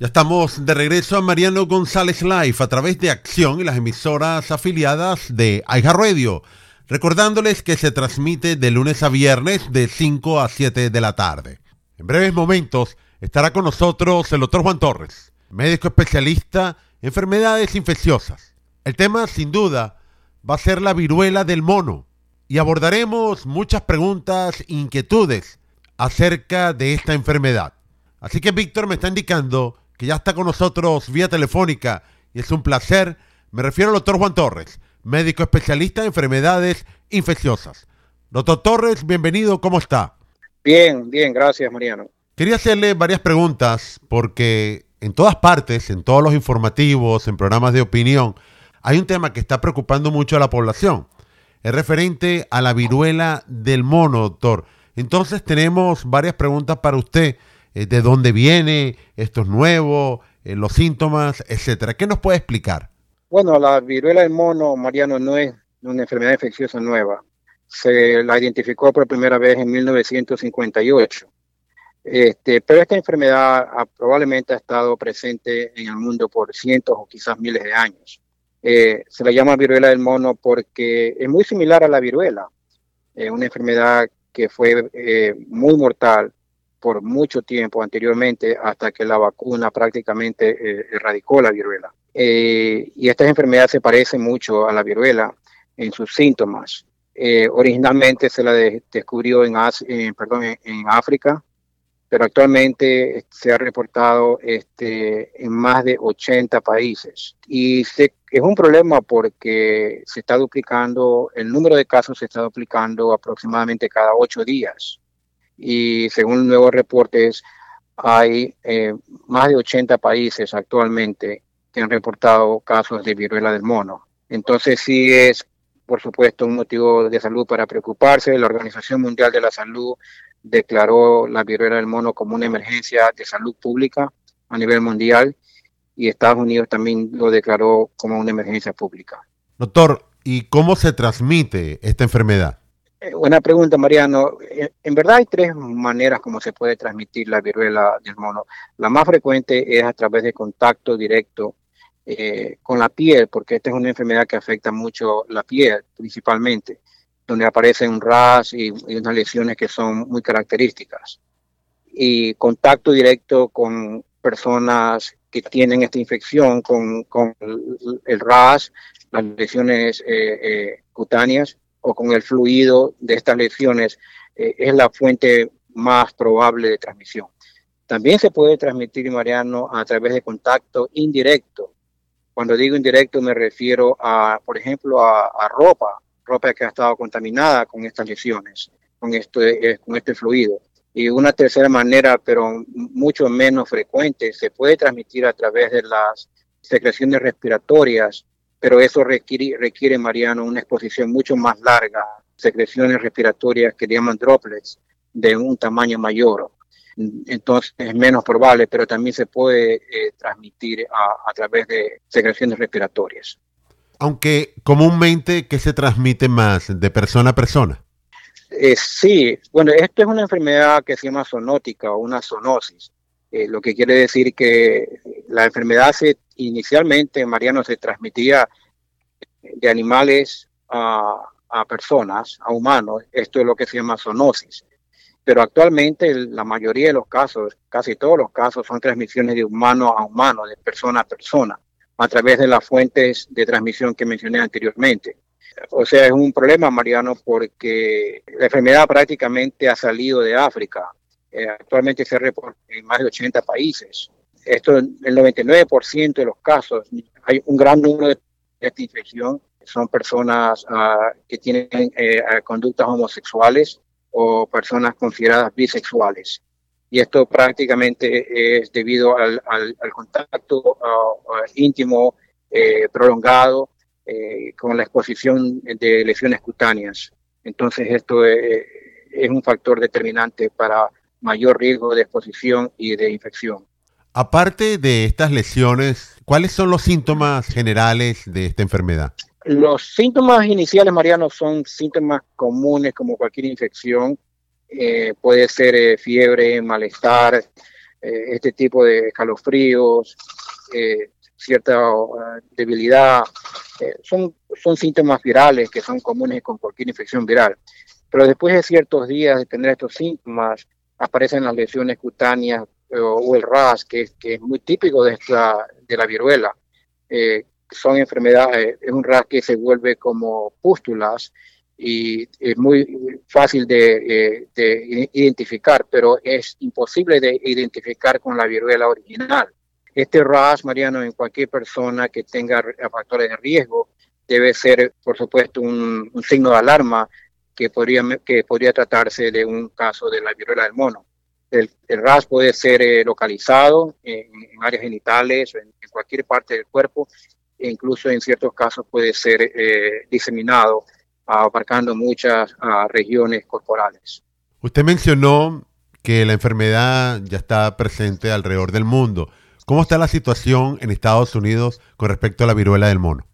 Ya estamos de regreso a Mariano González Live a través de Acción y las emisoras afiliadas de Aija Radio. Recordándoles que se transmite de lunes a viernes de 5 a 7 de la tarde. En breves momentos estará con nosotros el doctor Juan Torres, médico especialista en enfermedades infecciosas. El tema, sin duda, va a ser la viruela del mono y abordaremos muchas preguntas e inquietudes acerca de esta enfermedad. Así que Víctor me está indicando que ya está con nosotros vía telefónica y es un placer. Me refiero al doctor Juan Torres, médico especialista en enfermedades infecciosas. Doctor Torres, bienvenido, ¿cómo está? Bien, bien, gracias Mariano. Quería hacerle varias preguntas porque en todas partes, en todos los informativos, en programas de opinión, hay un tema que está preocupando mucho a la población. Es referente a la viruela del mono, doctor. Entonces tenemos varias preguntas para usted eh, de dónde viene, esto es nuevo, eh, los síntomas, etcétera. ¿Qué nos puede explicar? Bueno, la viruela del mono, Mariano, no es una enfermedad infecciosa nueva. Se la identificó por primera vez en 1958. Este, pero esta enfermedad probablemente ha estado presente en el mundo por cientos o quizás miles de años. Eh, se la llama viruela del mono porque es muy similar a la viruela, una enfermedad que fue muy mortal por mucho tiempo anteriormente hasta que la vacuna prácticamente eh, erradicó la viruela. Eh, y estas enfermedades se parecen mucho a la viruela en sus síntomas. Eh, originalmente se la descubrió en, perdón, en, África, pero actualmente se ha reportado este, en más de 80 países. Y es un problema porque se está duplicando, el número de casos se está duplicando aproximadamente cada ocho días y según nuevos reportes hay eh, más de 80 países actualmente que han reportado casos de viruela del mono. Entonces sí es, por supuesto, un motivo de salud para preocuparse. La Organización Mundial de la Salud declaró la viruela del mono como una emergencia de salud pública a nivel mundial y Estados Unidos también lo declaró como una emergencia pública. Doctor, ¿y cómo se transmite esta enfermedad? Eh, buena pregunta, Mariano. Eh, en verdad hay tres maneras como se puede transmitir la viruela del mono. La más frecuente es a través de contacto directo eh, con la piel, porque esta es una enfermedad que afecta mucho la piel principalmente, donde aparecen un ras y, unas lesiones que son muy características. Y contacto directo con personas que tienen esta infección, con, el, ras, las lesiones cutáneas o con el fluido de estas lesiones eh, es la fuente más probable de transmisión. También se puede transmitir, Mariano, a través de contacto indirecto. Cuando digo indirecto me refiero a, por ejemplo, a, ropa, ropa que ha estado contaminada con estas lesiones, con este, eh, con este fluido. Y una tercera manera, pero mucho menos frecuente, se puede transmitir a través de las secreciones respiratorias pero eso requiere, requiere, Mariano, una exposición mucho más larga, secreciones respiratorias que llaman droplets de un tamaño mayor. Entonces es menos probable, pero también se puede eh, transmitir a, través de secreciones respiratorias. Aunque comúnmente, ¿qué se transmite más de persona a persona? Eh, sí, bueno, esto es una enfermedad que se llama zoonótica o una zoonosis, eh, lo que quiere decir que la enfermedad se inicialmente, Mariano, se transmitía de animales a, personas, a humanos. Esto es lo que se llama zoonosis. Pero actualmente la mayoría de los casos, casi todos los casos, son transmisiones de humano a humano, de persona a persona, a través de las fuentes de transmisión que mencioné anteriormente. O sea, es un problema, Mariano, porque la enfermedad prácticamente ha salido de África. Eh, actualmente se reporta en más de 80 países esto el 99% de los casos, hay un gran número de esta infección, son personas ah, que tienen eh, conductas homosexuales o personas consideradas bisexuales. Y esto prácticamente es debido al, contacto ah, íntimo eh, prolongado eh, con la exposición de lesiones cutáneas. Entonces esto es un factor determinante para mayor riesgo de exposición y de infección. Aparte de estas lesiones, ¿cuáles son los síntomas generales de esta enfermedad? Los síntomas iniciales, Mariano, son síntomas comunes como cualquier infección. Eh, puede ser eh, fiebre, malestar, este tipo de escalofríos, cierta debilidad, son, son síntomas virales que son comunes con cualquier infección viral. Pero después de ciertos días de tener estos síntomas, aparecen las lesiones cutáneas o, el RAS, que, que, es muy típico de, esta, de la viruela. Eh, son enfermedades, es un RAS que se vuelve como pústulas y es muy fácil de, eh, identificar, pero es imposible de identificar con la viruela original. Este RAS, Mariano, en cualquier persona que tenga factores de riesgo, debe ser, por supuesto, un, signo de alarma que podría, que podría tratarse de un caso de la viruela del mono. El, RAS puede ser eh, localizado en, áreas genitales o en, cualquier parte del cuerpo e incluso en ciertos casos puede ser eh, diseminado abarcando muchas regiones corporales. Usted mencionó que la enfermedad ya está presente alrededor del mundo. ¿Cómo está la situación en Estados Unidos con respecto a la viruela del mono?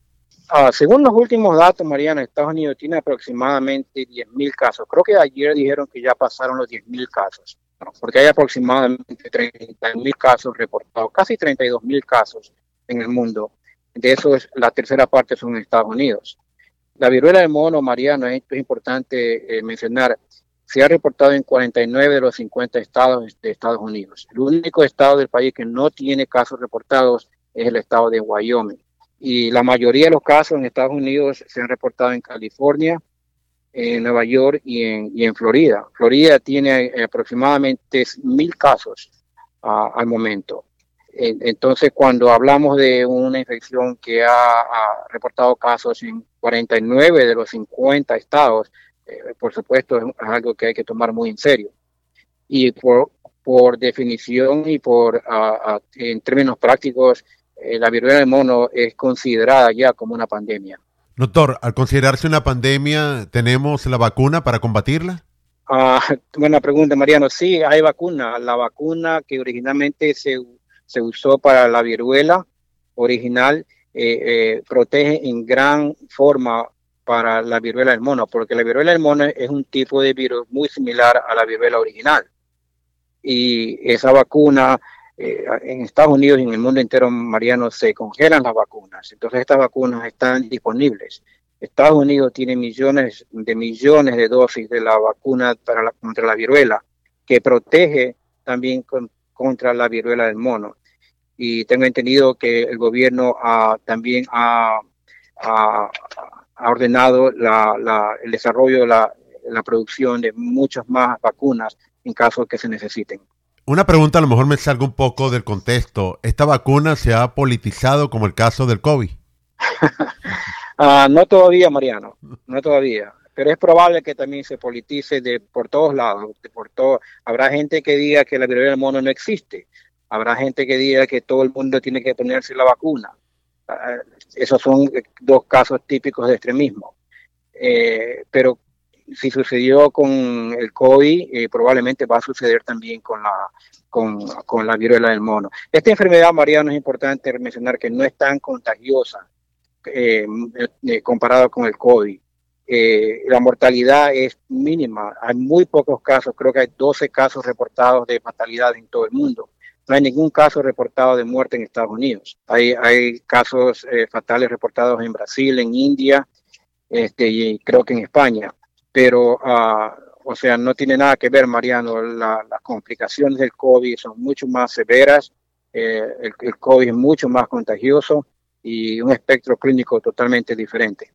Ah, según los últimos datos, Mariana, Estados Unidos tiene aproximadamente 10.000 casos. Creo que ayer dijeron que ya pasaron los 10.000 casos porque hay aproximadamente 30.000 casos reportados, casi 32.000 casos en el mundo. De eso es la tercera parte son en Estados Unidos. La viruela del mono, Mariano, esto es importante eh, mencionar, se ha reportado en 49 de los 50 estados de Estados Unidos. El único estado del país que no tiene casos reportados es el estado de Wyoming. Y la mayoría de los casos en Estados Unidos se han reportado en California, en Nueva York y en, Florida. Florida tiene eh, aproximadamente mil casos ah, al momento. Entonces, cuando hablamos de una infección que ha, reportado casos en 49 de los 50 estados, eh, por supuesto es, algo que hay que tomar muy en serio. Y por, por definición y por ah, ah, en términos prácticos, eh, la viruela del mono es considerada ya como una pandemia. Doctor, al considerarse una pandemia, ¿tenemos la vacuna para combatirla? Ah, buena pregunta, Mariano. Sí, hay vacuna. La vacuna que originalmente se, se usó para la viruela original eh, eh, protege en gran forma para la viruela del mono, porque la viruela del mono es un tipo de virus muy similar a la viruela original. Y esa vacuna eh, en Estados Unidos y en el mundo entero, Mariano, se congelan las vacunas. Entonces estas vacunas están disponibles. Estados Unidos tiene millones de millones de dosis de la vacuna para contra la viruela, que protege también contra la viruela del mono. Y tengo entendido que el gobierno también ha, ordenado el desarrollo, la, la producción de muchas más vacunas en caso que se necesiten. Una pregunta a lo mejor me salga un poco del contexto. ¿Esta vacuna se ha politizado como el caso del COVID? Ah, no todavía, Mariano, no todavía. Pero es probable que también se politice de por todos lados. por todo. Habrá gente que diga que la viruela del mono no existe. Habrá gente que diga que todo el mundo tiene que ponerse la vacuna. Ah, esos son dos casos típicos de extremismo. Eh, pero si sucedió con el COVID, eh, probablemente va a suceder también con la, con, la viruela del mono. Esta enfermedad, Mariano, es importante mencionar que no es tan contagiosa eh, eh, comparado con el COVID. la mortalidad es mínima. Hay muy pocos casos, creo que hay 12 casos reportados de fatalidad en todo el mundo. No hay ningún caso reportado de muerte en Estados Unidos. Hay, hay casos fatales reportados en Brasil, en India, este, y creo que en España pero, ah, o sea, no tiene nada que ver, Mariano, las complicaciones del COVID son mucho más severas, eh, el, COVID es mucho más contagioso y un espectro clínico totalmente diferente.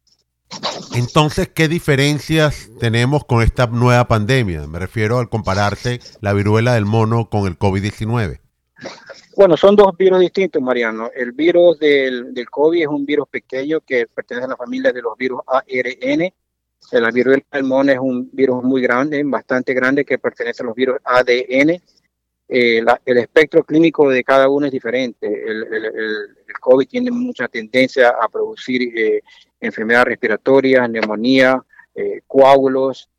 Entonces, ¿qué diferencias tenemos con esta nueva pandemia? Me refiero al compararse la viruela del mono con el COVID-19. Bueno, son dos virus distintos, Mariano. El virus del, del COVID es un virus pequeño que pertenece a la familia de los virus ARN la viruela del mono es un virus muy grande, bastante grande, que pertenece a los virus ADN. Eh, el espectro clínico de cada uno es diferente. El, COVID tiene mucha tendencia a producir eh, enfermedades respiratorias, neumonía, eh, coágulos,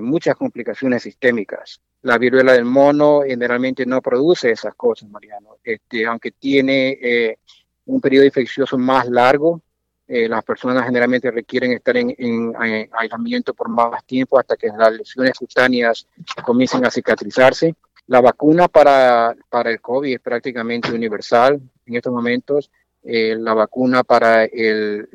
muchas complicaciones sistémicas. La viruela del mono generalmente no produce esas cosas, Mariano. Este, aunque tiene un periodo infeccioso más largo, eh, las personas generalmente requieren estar en, aislamiento por más tiempo hasta que las lesiones cutáneas comiencen a cicatrizarse. La vacuna para, para el COVID es prácticamente universal en estos momentos. Eh, la vacuna para el,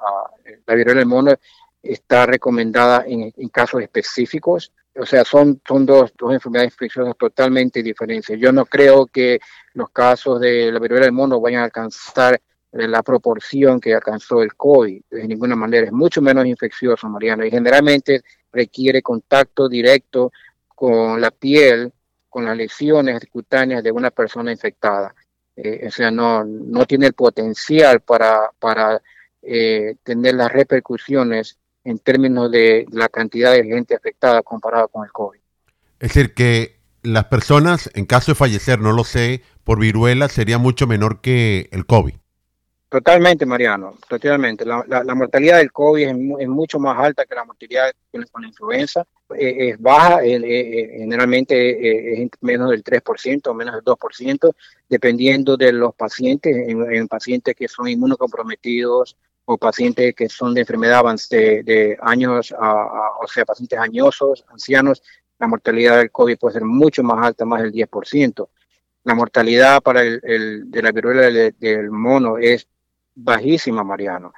ah, la viruela del mono está recomendada en, casos específicos. O sea, son, son dos, dos enfermedades infecciosas totalmente diferentes. Yo no creo que los casos de la viruela del mono vayan a alcanzar la proporción que alcanzó el COVID. De ninguna manera es mucho menos infeccioso, Mariano, y generalmente requiere contacto directo con la piel, con las lesiones cutáneas de una persona infectada. Eh, o sea, no, no tiene el potencial para, para eh, tener las repercusiones en términos de la cantidad de gente afectada comparada con el COVID. Es decir, que las personas, en caso de fallecer, no lo sé, por viruela sería mucho menor que el COVID. Totalmente, Mariano, totalmente. La, mortalidad del COVID es, mucho más alta que la mortalidad con la influenza. Eh, es baja, eh, eh, generalmente es menos del 3% o menos del 2%, dependiendo de los pacientes, en, pacientes que son inmunocomprometidos o pacientes que son de enfermedad de, de años, o sea, pacientes añosos, ancianos, la mortalidad del COVID puede ser mucho más alta, más del 10%. La mortalidad para el, de la viruela del mono es bajísima, Mariano.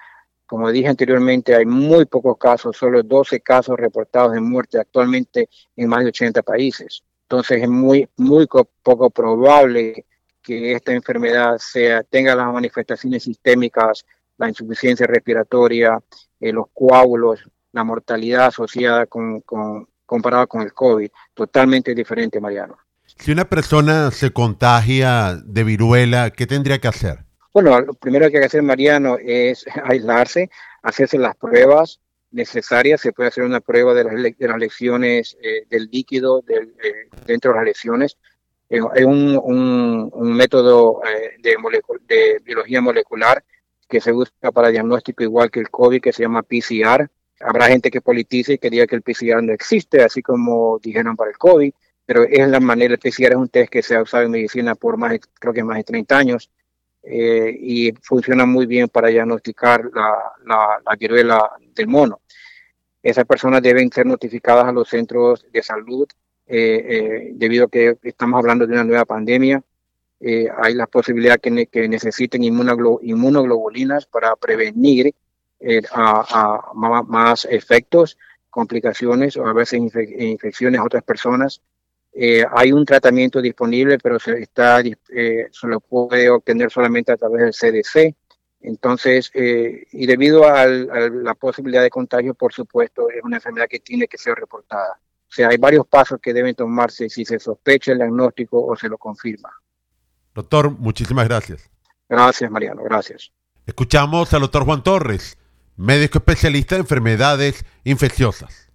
Como dije anteriormente, hay muy pocos casos, solo 12 casos reportados de muerte actualmente en más de 80 países. Entonces es muy, muy poco probable que esta enfermedad sea, tenga las manifestaciones sistémicas, la insuficiencia respiratoria, eh, los coágulos, la mortalidad asociada con, con, comparada con el COVID. Totalmente diferente, Mariano. Si una persona se contagia de viruela, ¿qué tendría que hacer? Bueno, lo primero que hay que hacer, Mariano, es aislarse, hacerse las pruebas necesarias. Se puede hacer una prueba de las, de las eh, del líquido del, eh, dentro de las lesiones. Es un, un, método eh, de, de biología molecular que se usa para diagnóstico igual que el COVID, que se llama PCR. Habrá gente que politice y que diga que el PCR no existe, así como dijeron para el COVID, pero es la manera, el PCR es un test que se ha usado en medicina por más, creo que más de 30 años eh, y funciona muy bien para diagnosticar la, la, viruela del mono. Esas personas deben ser notificadas a los centros de salud eh, eh, debido a que estamos hablando de una nueva pandemia. hay la posibilidad que, que necesiten inmunoglobulinas para prevenir a, más efectos, complicaciones o a veces infecciones a otras personas. Eh, hay un tratamiento disponible, pero se, está, eh, se lo puede obtener solamente a través del CDC. Entonces, eh, y debido a, la posibilidad de contagio, por supuesto, es una enfermedad que tiene que ser reportada. O sea, hay varios pasos que deben tomarse si se sospecha el diagnóstico o se lo confirma. Doctor, muchísimas gracias. Gracias, Mariano, gracias. Escuchamos al doctor Juan Torres, médico especialista en enfermedades infecciosas.